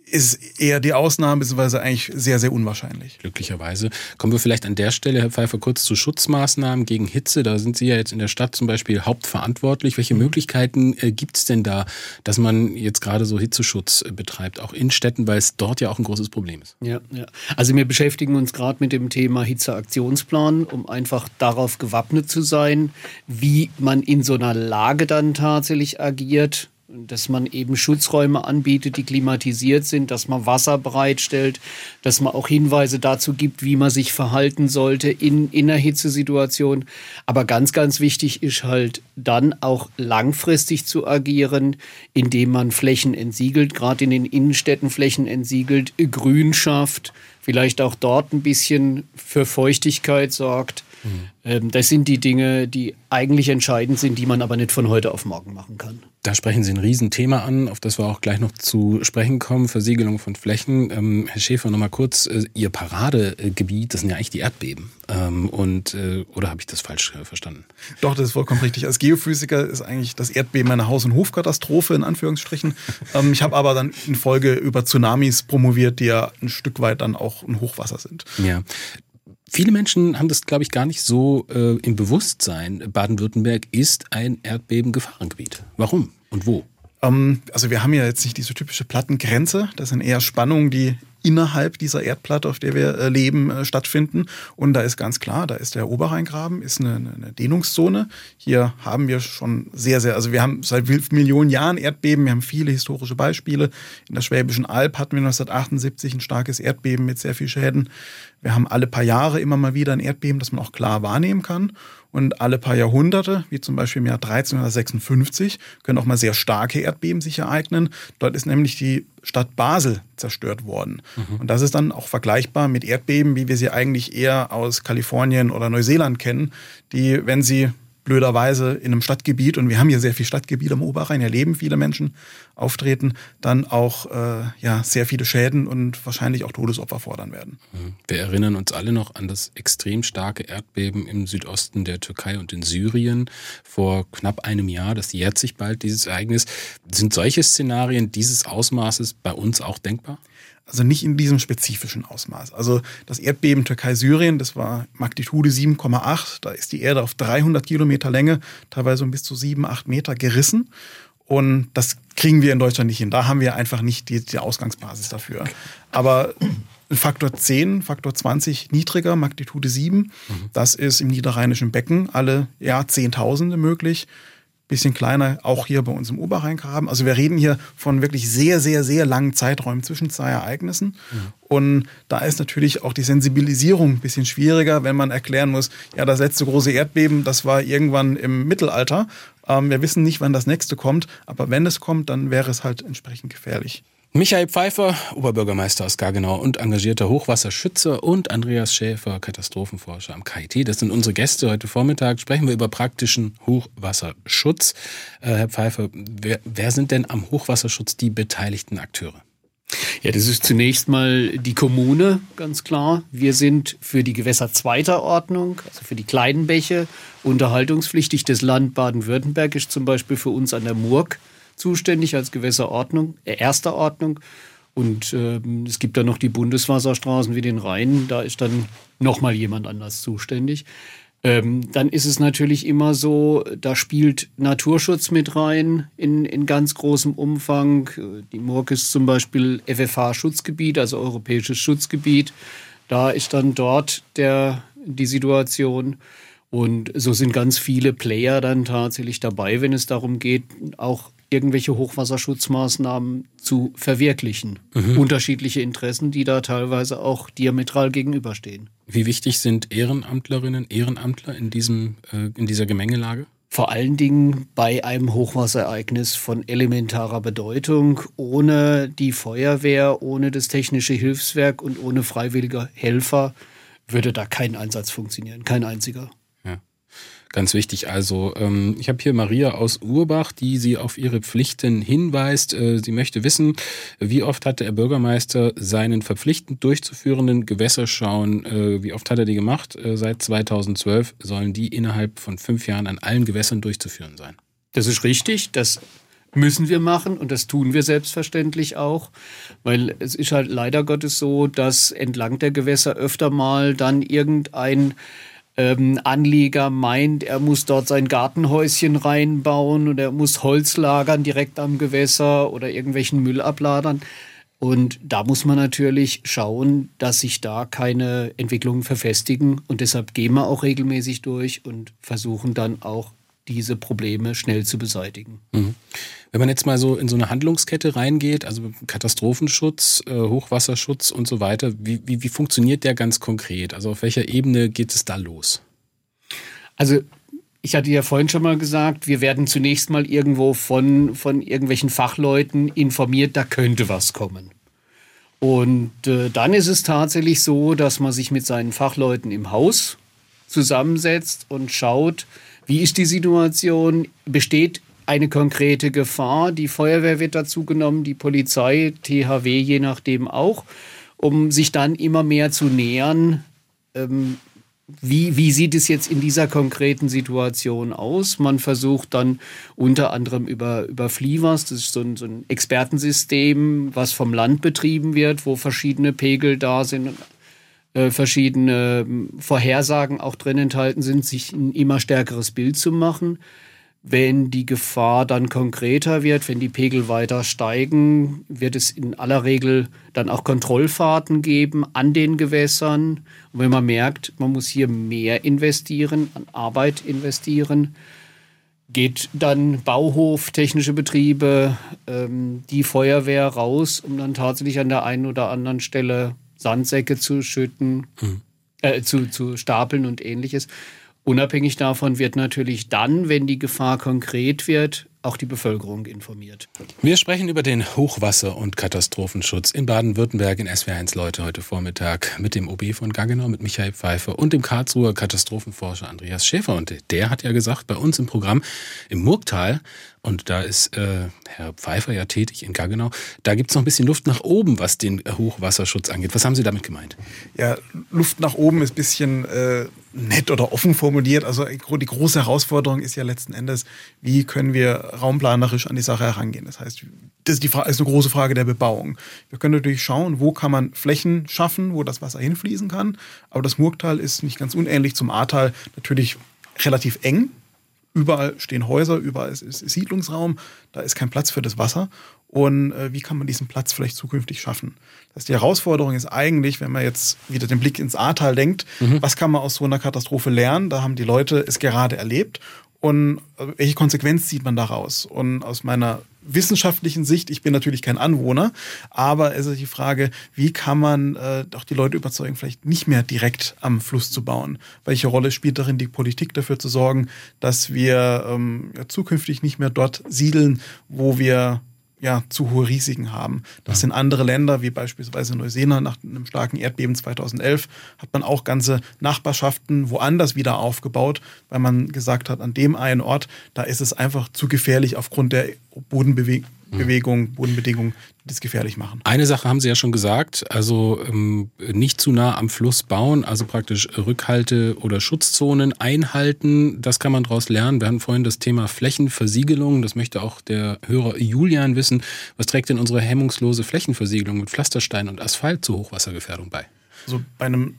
[SPEAKER 4] ist eher die Ausnahme, beziehungsweise eigentlich sehr, sehr unwahrscheinlich.
[SPEAKER 3] Glücklicherweise. Kommen wir vielleicht an der Stelle, Herr Pfeiffer, kurz zu Schutzmaßnahmen gegen Hitze. Da sind Sie ja jetzt in der Stadt zum Beispiel hauptverantwortlich. Welche mhm. Möglichkeiten äh, gibt es denn da, dass man jetzt gerade so Hitzeschutz äh, betreibt, auch in Städten, weil es dort ja auch ein großes Problem ist?
[SPEAKER 5] Ja, ja. Also wir beschäftigen uns gerade mit dem Thema Hitzeaktionsplan, um einfach darauf gewappnet zu sein, wie man in so einer Lage dann tatsächlich agiert dass man eben Schutzräume anbietet, die klimatisiert sind, dass man Wasser bereitstellt, dass man auch Hinweise dazu gibt, wie man sich verhalten sollte in, in einer Hitzesituation. Aber ganz, ganz wichtig ist halt dann auch langfristig zu agieren, indem man Flächen entsiegelt, gerade in den Innenstädten Flächen entsiegelt, Grün schafft, vielleicht auch dort ein bisschen für Feuchtigkeit sorgt. Mhm. Das sind die Dinge, die eigentlich entscheidend sind, die man aber nicht von heute auf morgen machen kann.
[SPEAKER 3] Da sprechen Sie ein Riesenthema an, auf das wir auch gleich noch zu sprechen kommen, Versiegelung von Flächen. Ähm, Herr Schäfer, nochmal kurz, äh, Ihr Paradegebiet, das sind ja eigentlich die Erdbeben. Ähm, und, äh, oder habe ich das falsch äh, verstanden?
[SPEAKER 4] Doch, das ist vollkommen richtig. Als Geophysiker ist eigentlich das Erdbeben eine Haus- und Hofkatastrophe, in Anführungsstrichen. ähm, ich habe aber dann in Folge über Tsunamis promoviert, die ja ein Stück weit dann auch ein Hochwasser sind.
[SPEAKER 3] Ja. Viele Menschen haben das, glaube ich, gar nicht so äh, im Bewusstsein. Baden-Württemberg ist ein Erdbeben-Gefahrengebiet. Warum und wo?
[SPEAKER 4] Ähm, also wir haben ja jetzt nicht diese typische Plattengrenze. Das sind eher Spannungen, die innerhalb dieser Erdplatte, auf der wir äh, leben, äh, stattfinden. Und da ist ganz klar, da ist der Oberrheingraben, ist eine, eine Dehnungszone. Hier haben wir schon sehr, sehr, also wir haben seit Millionen Jahren Erdbeben, wir haben viele historische Beispiele. In der Schwäbischen Alb hatten wir 1978 ein starkes Erdbeben mit sehr viel Schäden. Wir haben alle paar Jahre immer mal wieder ein Erdbeben, das man auch klar wahrnehmen kann. Und alle paar Jahrhunderte, wie zum Beispiel im Jahr 1356, können auch mal sehr starke Erdbeben sich ereignen. Dort ist nämlich die Stadt Basel zerstört worden. Mhm. Und das ist dann auch vergleichbar mit Erdbeben, wie wir sie eigentlich eher aus Kalifornien oder Neuseeland kennen, die, wenn sie blöderweise in einem Stadtgebiet, und wir haben hier sehr viel Stadtgebiet am Oberrhein, hier leben viele Menschen, auftreten, dann auch äh, ja, sehr viele Schäden und wahrscheinlich auch Todesopfer fordern werden.
[SPEAKER 3] Mhm. Wir erinnern uns alle noch an das extrem starke Erdbeben im Südosten der Türkei und in Syrien vor knapp einem Jahr. Das jährt sich bald, dieses Ereignis. Sind solche Szenarien dieses Ausmaßes bei uns auch denkbar?
[SPEAKER 4] Also nicht in diesem spezifischen Ausmaß. Also das Erdbeben Türkei-Syrien, das war Magnitude 7,8. Da ist die Erde auf 300 Kilometer Länge, teilweise um bis zu 7, 8 Meter gerissen. Und das kriegen wir in Deutschland nicht hin. Da haben wir einfach nicht die, die Ausgangsbasis dafür. Aber Faktor 10, Faktor 20 niedriger, Magnitude 7, mhm. das ist im niederrheinischen Becken alle ja, Zehntausende möglich bisschen kleiner, auch hier bei uns im Oberrheingraben. Also wir reden hier von wirklich sehr, sehr, sehr langen Zeiträumen zwischen zwei Ereignissen. Mhm. Und da ist natürlich auch die Sensibilisierung ein bisschen schwieriger, wenn man erklären muss, ja, das letzte große Erdbeben, das war irgendwann im Mittelalter. Ähm, wir wissen nicht, wann das nächste kommt, aber wenn es kommt, dann wäre es halt entsprechend gefährlich.
[SPEAKER 3] Michael Pfeiffer, Oberbürgermeister aus Gargenau und engagierter Hochwasserschützer und Andreas Schäfer, Katastrophenforscher am KIT. Das sind unsere Gäste heute Vormittag. Sprechen wir über praktischen Hochwasserschutz. Äh, Herr Pfeiffer, wer, wer sind denn am Hochwasserschutz die beteiligten Akteure?
[SPEAKER 5] Ja, das ist zunächst mal die Kommune, ganz klar. Wir sind für die Gewässer zweiter Ordnung, also für die kleinen Bäche, unterhaltungspflichtig. Das Land Baden-Württemberg ist zum Beispiel für uns an der Murg zuständig als Gewässerordnung, äh, erster Ordnung. Und äh, es gibt dann noch die Bundeswasserstraßen wie den Rhein, da ist dann nochmal jemand anders zuständig. Ähm, dann ist es natürlich immer so, da spielt Naturschutz mit rein in, in ganz großem Umfang. Die Murg ist zum Beispiel FFH-Schutzgebiet, also europäisches Schutzgebiet. Da ist dann dort der, die Situation. Und so sind ganz viele Player dann tatsächlich dabei, wenn es darum geht, auch irgendwelche Hochwasserschutzmaßnahmen zu verwirklichen. Mhm. Unterschiedliche Interessen, die da teilweise auch diametral gegenüberstehen.
[SPEAKER 3] Wie wichtig sind Ehrenamtlerinnen, Ehrenamtler in, diesem, äh, in dieser Gemengelage?
[SPEAKER 5] Vor allen Dingen bei einem Hochwasserereignis von elementarer Bedeutung. Ohne die Feuerwehr, ohne das technische Hilfswerk und ohne freiwillige Helfer würde da kein Einsatz funktionieren, kein einziger.
[SPEAKER 3] Ganz wichtig also. Ähm, ich habe hier Maria aus Urbach, die sie auf ihre Pflichten hinweist. Äh, sie möchte wissen, wie oft hat der Bürgermeister seinen verpflichtend durchzuführenden Gewässerschauen, äh, wie oft hat er die gemacht? Äh, seit 2012 sollen die innerhalb von fünf Jahren an allen Gewässern durchzuführen sein.
[SPEAKER 5] Das ist richtig. Das müssen wir machen und das tun wir selbstverständlich auch, weil es ist halt leider Gottes so, dass entlang der Gewässer öfter mal dann irgendein ähm, Anleger meint, er muss dort sein Gartenhäuschen reinbauen oder er muss Holz lagern direkt am Gewässer oder irgendwelchen Müll abladern. Und da muss man natürlich schauen, dass sich da keine Entwicklungen verfestigen. Und deshalb gehen wir auch regelmäßig durch und versuchen dann auch diese Probleme schnell zu beseitigen. Mhm.
[SPEAKER 3] Wenn man jetzt mal so in so eine Handlungskette reingeht, also Katastrophenschutz, äh, Hochwasserschutz und so weiter, wie, wie, wie funktioniert der ganz konkret? Also auf welcher Ebene geht es da los?
[SPEAKER 5] Also ich hatte ja vorhin schon mal gesagt, wir werden zunächst mal irgendwo von, von irgendwelchen Fachleuten informiert, da könnte was kommen. Und äh, dann ist es tatsächlich so, dass man sich mit seinen Fachleuten im Haus zusammensetzt und schaut, wie ist die Situation? Besteht eine konkrete Gefahr? Die Feuerwehr wird dazu genommen, die Polizei, THW je nachdem auch, um sich dann immer mehr zu nähern. Ähm, wie, wie sieht es jetzt in dieser konkreten Situation aus? Man versucht dann unter anderem über, über Flievers, das ist so ein, so ein Expertensystem, was vom Land betrieben wird, wo verschiedene Pegel da sind, äh, verschiedene ähm, Vorhersagen auch drin enthalten sind, sich ein immer stärkeres Bild zu machen. Wenn die Gefahr dann konkreter wird, wenn die Pegel weiter steigen, wird es in aller Regel dann auch Kontrollfahrten geben an den Gewässern. Und wenn man merkt, man muss hier mehr investieren, an Arbeit investieren, geht dann Bauhof, technische Betriebe, ähm, die Feuerwehr raus, um dann tatsächlich an der einen oder anderen Stelle Sandsäcke zu schütten, mhm. äh, zu, zu stapeln und ähnliches. Unabhängig davon wird natürlich dann, wenn die Gefahr konkret wird, auch die Bevölkerung informiert.
[SPEAKER 3] Wir sprechen über den Hochwasser- und Katastrophenschutz in Baden-Württemberg in SW1 Leute heute Vormittag mit dem OB von Gaggenau, mit Michael Pfeiffer und dem Karlsruher Katastrophenforscher Andreas Schäfer. Und der hat ja gesagt, bei uns im Programm im Murgtal und da ist äh, Herr Pfeiffer ja tätig in Gaggenau. Da gibt es noch ein bisschen Luft nach oben, was den Hochwasserschutz angeht. Was haben Sie damit gemeint?
[SPEAKER 4] Ja, Luft nach oben ist ein bisschen äh, nett oder offen formuliert. Also die große Herausforderung ist ja letzten Endes, wie können wir raumplanerisch an die Sache herangehen. Das heißt, das ist, die Frage, ist eine große Frage der Bebauung. Wir können natürlich schauen, wo kann man Flächen schaffen, wo das Wasser hinfließen kann. Aber das Murgtal ist nicht ganz unähnlich zum Ahrtal natürlich relativ eng Überall stehen Häuser, überall ist, ist Siedlungsraum, da ist kein Platz für das Wasser. Und äh, wie kann man diesen Platz vielleicht zukünftig schaffen? Das heißt, die Herausforderung ist eigentlich, wenn man jetzt wieder den Blick ins Ahrtal denkt, mhm. was kann man aus so einer Katastrophe lernen? Da haben die Leute es gerade erlebt und äh, welche Konsequenz zieht man daraus? Und aus meiner wissenschaftlichen Sicht, ich bin natürlich kein Anwohner, aber es ist die Frage, wie kann man äh, doch die Leute überzeugen, vielleicht nicht mehr direkt am Fluss zu bauen? Welche Rolle spielt darin die Politik dafür zu sorgen, dass wir ähm, ja, zukünftig nicht mehr dort siedeln, wo wir ja, zu hohe Risiken haben. Das ja. sind andere Länder, wie beispielsweise Neuseeland nach einem starken Erdbeben 2011, hat man auch ganze Nachbarschaften woanders wieder aufgebaut, weil man gesagt hat, an dem einen Ort, da ist es einfach zu gefährlich aufgrund der Bodenbewegung Bewegung, Bodenbedingungen, die das gefährlich machen.
[SPEAKER 3] Eine Sache haben Sie ja schon gesagt, also ähm, nicht zu nah am Fluss bauen, also praktisch Rückhalte- oder Schutzzonen einhalten. Das kann man daraus lernen. Wir hatten vorhin das Thema Flächenversiegelung. Das möchte auch der Hörer Julian wissen. Was trägt denn unsere hemmungslose Flächenversiegelung mit Pflasterstein und Asphalt zur Hochwassergefährdung bei?
[SPEAKER 4] Also bei einem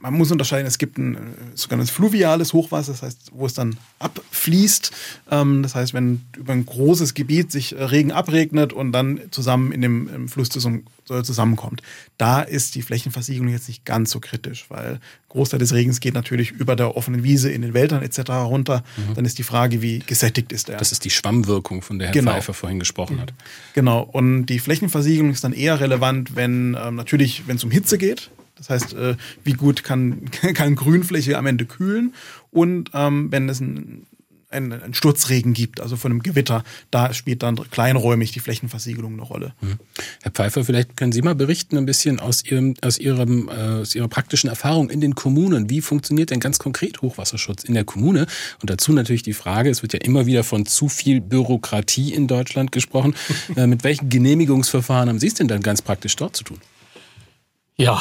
[SPEAKER 4] man muss unterscheiden, es gibt ein äh, sogenanntes fluviales Hochwasser, das heißt, wo es dann abfließt. Ähm, das heißt, wenn über ein großes Gebiet sich äh, Regen abregnet und dann zusammen in dem Fluss zusammenkommt. Da ist die Flächenversiegelung jetzt nicht ganz so kritisch, weil ein Großteil des Regens geht natürlich über der offenen Wiese in den Wäldern etc. runter. Mhm. Dann ist die Frage, wie gesättigt ist er.
[SPEAKER 3] Das ist die Schwammwirkung, von der Herr genau. Pfeiffer vorhin gesprochen hat.
[SPEAKER 4] Genau. Und die Flächenversiegelung ist dann eher relevant, wenn ähm, natürlich, wenn es um Hitze geht. Das heißt, äh, wie gut kann, kann Grünfläche am Ende kühlen und ähm, wenn es ein ein, ein Sturzregen gibt, also von einem Gewitter, da spielt dann kleinräumig die Flächenversiegelung eine Rolle.
[SPEAKER 3] Hm. Herr Pfeiffer, vielleicht können Sie mal berichten ein bisschen aus, Ihrem, aus, Ihrem, äh, aus Ihrer praktischen Erfahrung in den Kommunen. Wie funktioniert denn ganz konkret Hochwasserschutz in der Kommune? Und dazu natürlich die Frage, es wird ja immer wieder von zu viel Bürokratie in Deutschland gesprochen. äh, mit welchen Genehmigungsverfahren haben Sie es denn dann ganz praktisch dort zu tun?
[SPEAKER 5] Ja,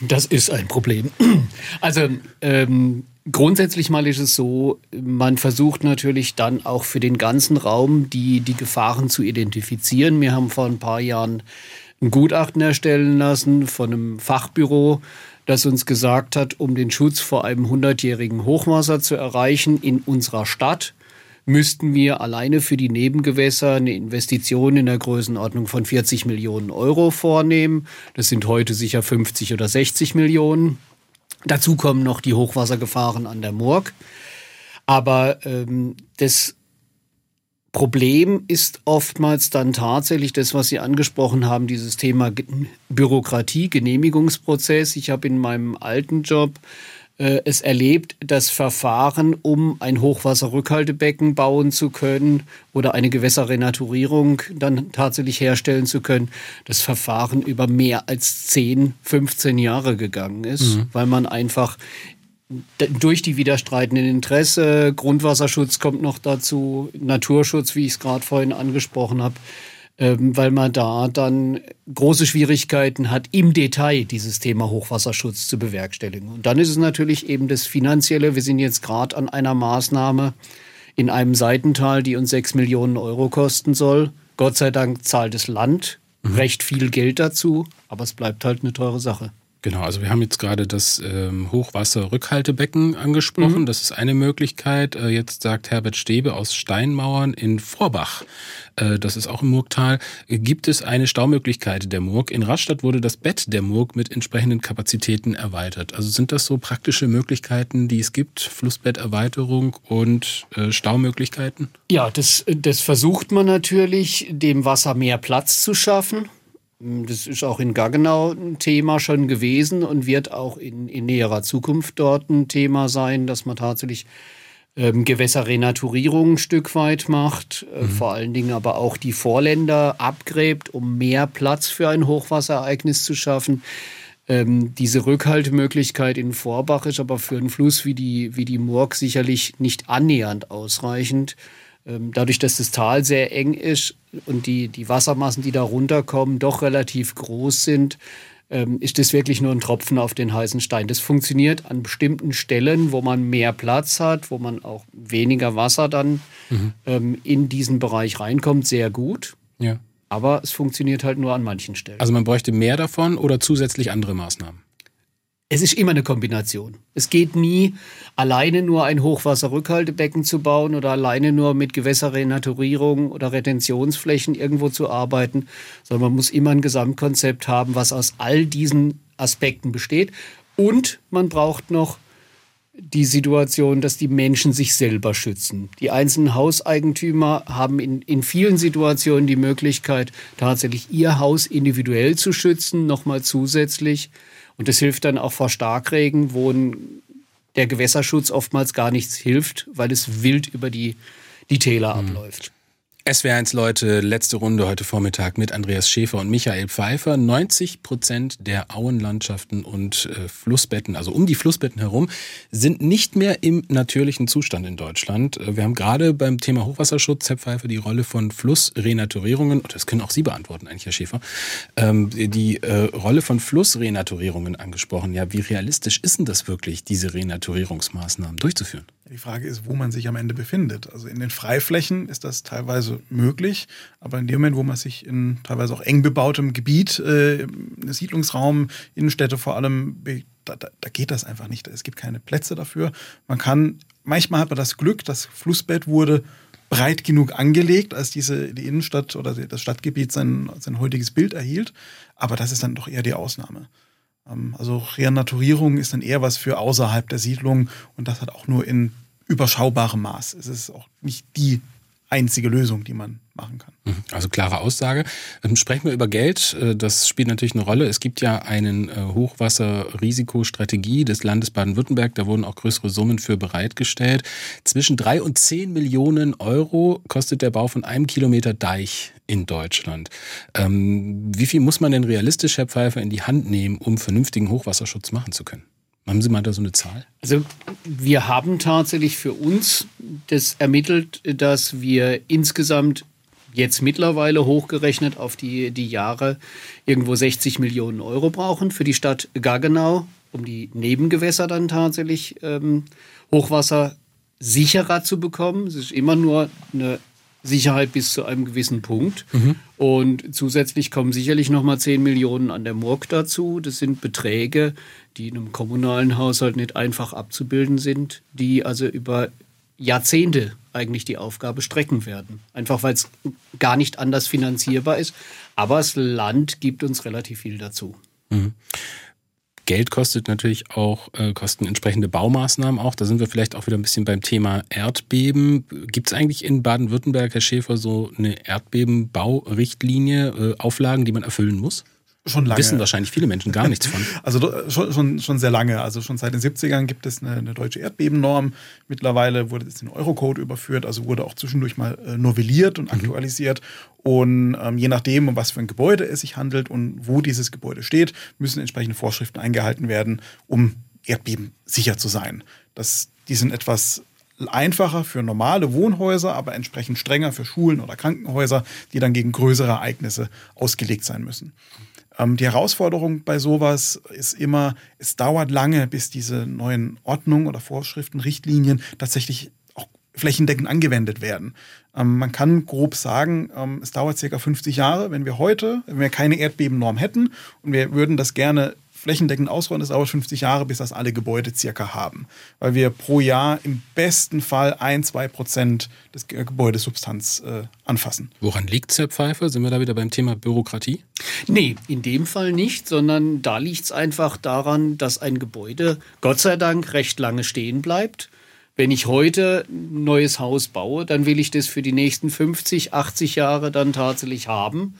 [SPEAKER 5] das ist ein Problem. Also ähm, Grundsätzlich mal ist es so, man versucht natürlich dann auch für den ganzen Raum die, die Gefahren zu identifizieren. Wir haben vor ein paar Jahren ein Gutachten erstellen lassen von einem Fachbüro, das uns gesagt hat, um den Schutz vor einem hundertjährigen Hochwasser zu erreichen in unserer Stadt, müssten wir alleine für die Nebengewässer eine Investition in der Größenordnung von 40 Millionen Euro vornehmen. Das sind heute sicher 50 oder 60 Millionen. Dazu kommen noch die Hochwassergefahren an der Murg. Aber ähm, das Problem ist oftmals dann tatsächlich das, was Sie angesprochen haben, dieses Thema Bürokratie, Genehmigungsprozess. Ich habe in meinem alten Job es erlebt, dass Verfahren, um ein Hochwasserrückhaltebecken bauen zu können oder eine Gewässerrenaturierung dann tatsächlich herstellen zu können, das Verfahren über mehr als 10, 15 Jahre gegangen ist, mhm. weil man einfach durch die widerstreitenden Interesse, Grundwasserschutz kommt noch dazu, Naturschutz, wie ich es gerade vorhin angesprochen habe, weil man da dann große Schwierigkeiten hat, im Detail dieses Thema Hochwasserschutz zu bewerkstelligen. Und dann ist es natürlich eben das Finanzielle. Wir sind jetzt gerade an einer Maßnahme in einem Seitental, die uns sechs Millionen Euro kosten soll. Gott sei Dank zahlt das Land mhm. recht viel Geld dazu, aber es bleibt halt eine teure Sache.
[SPEAKER 3] Genau, also wir haben jetzt gerade das ähm, Hochwasserrückhaltebecken angesprochen. Mhm. Das ist eine Möglichkeit. Äh, jetzt sagt Herbert Stäbe aus Steinmauern in Vorbach, äh, das ist auch im Murgtal, gibt es eine Staumöglichkeit der Murg. In Rastatt wurde das Bett der Murg mit entsprechenden Kapazitäten erweitert. Also sind das so praktische Möglichkeiten, die es gibt? Flussbetterweiterung und äh, Staumöglichkeiten?
[SPEAKER 5] Ja, das, das versucht man natürlich, dem Wasser mehr Platz zu schaffen. Das ist auch in Gaggenau ein Thema schon gewesen und wird auch in, in näherer Zukunft dort ein Thema sein, dass man tatsächlich ähm, Gewässerrenaturierung ein Stück weit macht, äh, mhm. vor allen Dingen aber auch die Vorländer abgräbt, um mehr Platz für ein Hochwasserereignis zu schaffen. Ähm, diese Rückhaltemöglichkeit in Vorbach ist aber für einen Fluss wie die, wie die Murg sicherlich nicht annähernd ausreichend. Ähm, dadurch, dass das Tal sehr eng ist und die, die Wassermassen, die da runterkommen, doch relativ groß sind, ähm, ist das wirklich nur ein Tropfen auf den heißen Stein. Das funktioniert an bestimmten Stellen, wo man mehr Platz hat, wo man auch weniger Wasser dann mhm. ähm, in diesen Bereich reinkommt, sehr gut. Ja. Aber es funktioniert halt nur an manchen Stellen.
[SPEAKER 3] Also man bräuchte mehr davon oder zusätzlich andere Maßnahmen?
[SPEAKER 5] Es ist immer eine Kombination. Es geht nie, alleine nur ein Hochwasserrückhaltebecken zu bauen oder alleine nur mit Gewässerrenaturierung oder Retentionsflächen irgendwo zu arbeiten, sondern man muss immer ein Gesamtkonzept haben, was aus all diesen Aspekten besteht. Und man braucht noch die Situation, dass die Menschen sich selber schützen. Die einzelnen Hauseigentümer haben in, in vielen Situationen die Möglichkeit, tatsächlich ihr Haus individuell zu schützen, nochmal zusätzlich. Und das hilft dann auch vor Starkregen, wo der Gewässerschutz oftmals nichts hilft, weil es wild über die, die Täler mhm. abläuft.
[SPEAKER 3] SWR1 Leute, letzte Runde heute Vormittag mit Andreas Schäfer und Michael Pfeiffer. 90 Prozent der Auenlandschaften und äh, Flussbetten, also um die Flussbetten herum, sind nicht mehr im natürlichen Zustand in Deutschland. Äh, wir haben gerade beim Thema Hochwasserschutz, Herr Pfeiffer, die Rolle von Flussrenaturierungen, das können auch Sie beantworten eigentlich, Herr Schäfer, ähm, die äh, Rolle von Flussrenaturierungen angesprochen. Ja, wie realistisch ist denn das wirklich, diese Renaturierungsmaßnahmen durchzuführen?
[SPEAKER 4] Die Frage ist, wo man sich am Ende befindet. Also in den Freiflächen ist das teilweise möglich, aber in dem Moment, wo man sich in teilweise auch eng bebautem Gebiet, äh, Siedlungsraum, Innenstädte vor allem da, da, da geht das einfach nicht. Es gibt keine Plätze dafür. Man kann, manchmal hat man das Glück, das Flussbett wurde breit genug angelegt, als diese die Innenstadt oder das Stadtgebiet sein, sein heutiges Bild erhielt. Aber das ist dann doch eher die Ausnahme. Ähm, also Renaturierung ist dann eher was für außerhalb der Siedlung und das hat auch nur in überschaubarem Maß. Es ist auch nicht die einzige Lösung, die man machen kann.
[SPEAKER 3] Mhm. Also klare Aussage. Ähm, sprechen wir über Geld. Äh, das spielt natürlich eine Rolle. Es gibt ja eine äh, Hochwasserrisikostrategie des Landes Baden-Württemberg. Da wurden auch größere Summen für bereitgestellt. Zwischen drei und zehn Millionen Euro kostet der Bau von einem Kilometer Deich in Deutschland. Ähm, wie viel muss man denn realistisch, Herr Pfeiffer, in die Hand nehmen, um vernünftigen Hochwasserschutz machen zu können? Haben Sie mal da so eine Zahl?
[SPEAKER 5] Also wir haben tatsächlich für uns das ermittelt, dass wir insgesamt jetzt mittlerweile hochgerechnet auf die, die Jahre irgendwo 60 Millionen Euro brauchen für die Stadt Gaggenau, um die Nebengewässer dann tatsächlich ähm, Hochwasser sicherer zu bekommen. Es ist immer nur eine Sicherheit bis zu einem gewissen Punkt. Mhm. Und zusätzlich kommen sicherlich nochmal 10 Millionen an der Murg dazu. Das sind Beträge, die in einem kommunalen Haushalt nicht einfach abzubilden sind, die also über Jahrzehnte eigentlich die Aufgabe strecken werden. Einfach weil es gar nicht anders finanzierbar ist. Aber das Land gibt uns relativ viel dazu. Mhm.
[SPEAKER 3] Geld kostet natürlich auch, äh, kosten entsprechende Baumaßnahmen auch. Da sind wir vielleicht auch wieder ein bisschen beim Thema Erdbeben. Gibt es eigentlich in Baden-Württemberg, Herr Schäfer, so eine Erdbebenbaurichtlinie, äh, Auflagen, die man erfüllen muss?
[SPEAKER 4] Schon lange.
[SPEAKER 3] Wissen wahrscheinlich viele Menschen gar nichts von.
[SPEAKER 4] Also schon, schon, schon sehr lange. Also schon seit den 70ern gibt es eine, eine deutsche Erdbebennorm. Mittlerweile wurde es in den Eurocode überführt, also wurde auch zwischendurch mal äh, novelliert und mhm. aktualisiert. Und ähm, je nachdem, um was für ein Gebäude es sich handelt und wo dieses Gebäude steht, müssen entsprechende Vorschriften eingehalten werden, um Erdbeben sicher zu sein. Das, die sind etwas einfacher für normale Wohnhäuser, aber entsprechend strenger für Schulen oder Krankenhäuser, die dann gegen größere Ereignisse ausgelegt sein müssen. Ähm, die Herausforderung bei sowas ist immer, es dauert lange, bis diese neuen Ordnungen oder Vorschriften, Richtlinien tatsächlich auch flächendeckend angewendet werden. Ähm, man kann grob sagen, ähm, es dauert circa 50 Jahre, wenn wir heute, wenn wir keine Erdbebennorm hätten und wir würden das gerne flächendeckend ausrollen, es dauert 50 Jahre, bis das alle Gebäude circa haben. Weil wir pro Jahr im besten Fall ein, zwei Prozent des Gebäudesubstanz äh, anfassen.
[SPEAKER 3] Woran liegt es, Herr Pfeiffer? Sind wir da wieder beim Thema Bürokratie?
[SPEAKER 5] Nee, in dem Fall nicht, sondern da liegt es einfach daran, dass ein Gebäude Gott sei Dank recht lange stehen bleibt. Wenn ich heute ein neues Haus baue, dann will ich das für die nächsten 50, 80 Jahre dann tatsächlich haben.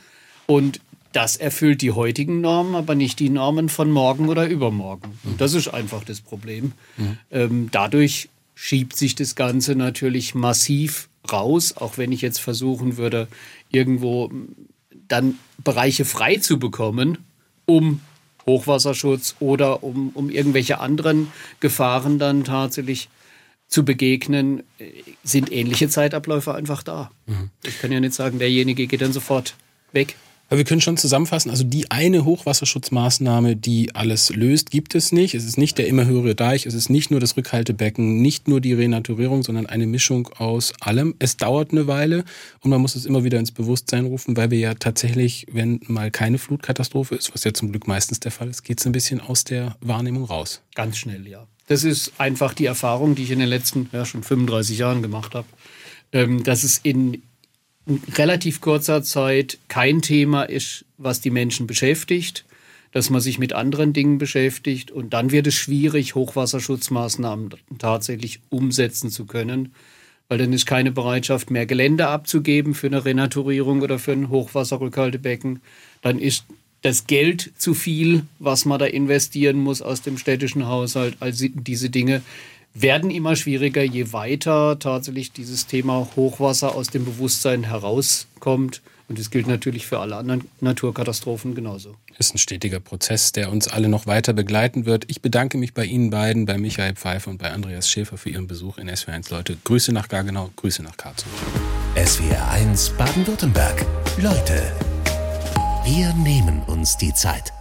[SPEAKER 5] Und das erfüllt die heutigen Normen, aber nicht die Normen von morgen oder übermorgen. Und das ist einfach das Problem. Mhm. Ähm, dadurch schiebt sich das Ganze natürlich massiv raus, auch wenn ich jetzt versuchen würde, irgendwo dann Bereiche frei zu bekommen, um Hochwasserschutz oder um, um irgendwelche anderen Gefahren dann tatsächlich zu begegnen, sind ähnliche Zeitabläufe einfach da. Mhm. Ich kann ja nicht sagen, derjenige geht dann sofort weg.
[SPEAKER 3] Aber wir können schon zusammenfassen, also die eine Hochwasserschutzmaßnahme, die alles löst, gibt es nicht. Es ist nicht der immer höhere Deich, es ist nicht nur das Rückhaltebecken, nicht nur die Renaturierung, sondern eine Mischung aus allem. Es dauert eine Weile und man muss es immer wieder ins Bewusstsein rufen, weil wir ja tatsächlich, wenn mal keine Flutkatastrophe ist, was ja zum Glück meistens der Fall ist, geht es ein bisschen aus der Wahrnehmung raus.
[SPEAKER 5] Ganz schnell, ja. Das ist einfach die Erfahrung, die ich in den letzten ja, schon 35 Jahren gemacht habe, ähm, dass es in in relativ kurzer Zeit kein Thema ist, was die Menschen beschäftigt, dass man sich mit anderen Dingen beschäftigt und dann wird es schwierig, Hochwasserschutzmaßnahmen tatsächlich umsetzen zu können, weil dann ist keine Bereitschaft mehr, Gelände abzugeben für eine Renaturierung oder für ein Hochwasserrückhaltebecken. Dann ist das Geld zu viel, was man da investieren muss aus dem städtischen Haushalt. Also diese Dinge werden immer schwieriger, je weiter tatsächlich dieses Thema Hochwasser aus dem Bewusstsein herauskommt. Und das gilt natürlich für alle anderen Naturkatastrophen genauso.
[SPEAKER 3] Ist ein stetiger Prozess, der uns alle noch weiter begleiten wird. Ich bedanke mich bei Ihnen beiden, bei Michael Pfeiffer und bei Andreas Schäfer für Ihren Besuch in SWR1. Leute, Grüße nach Gargenau, Grüße nach Karlsruhe.
[SPEAKER 2] SWR1 Baden-Württemberg. Leute, wir nehmen uns die Zeit.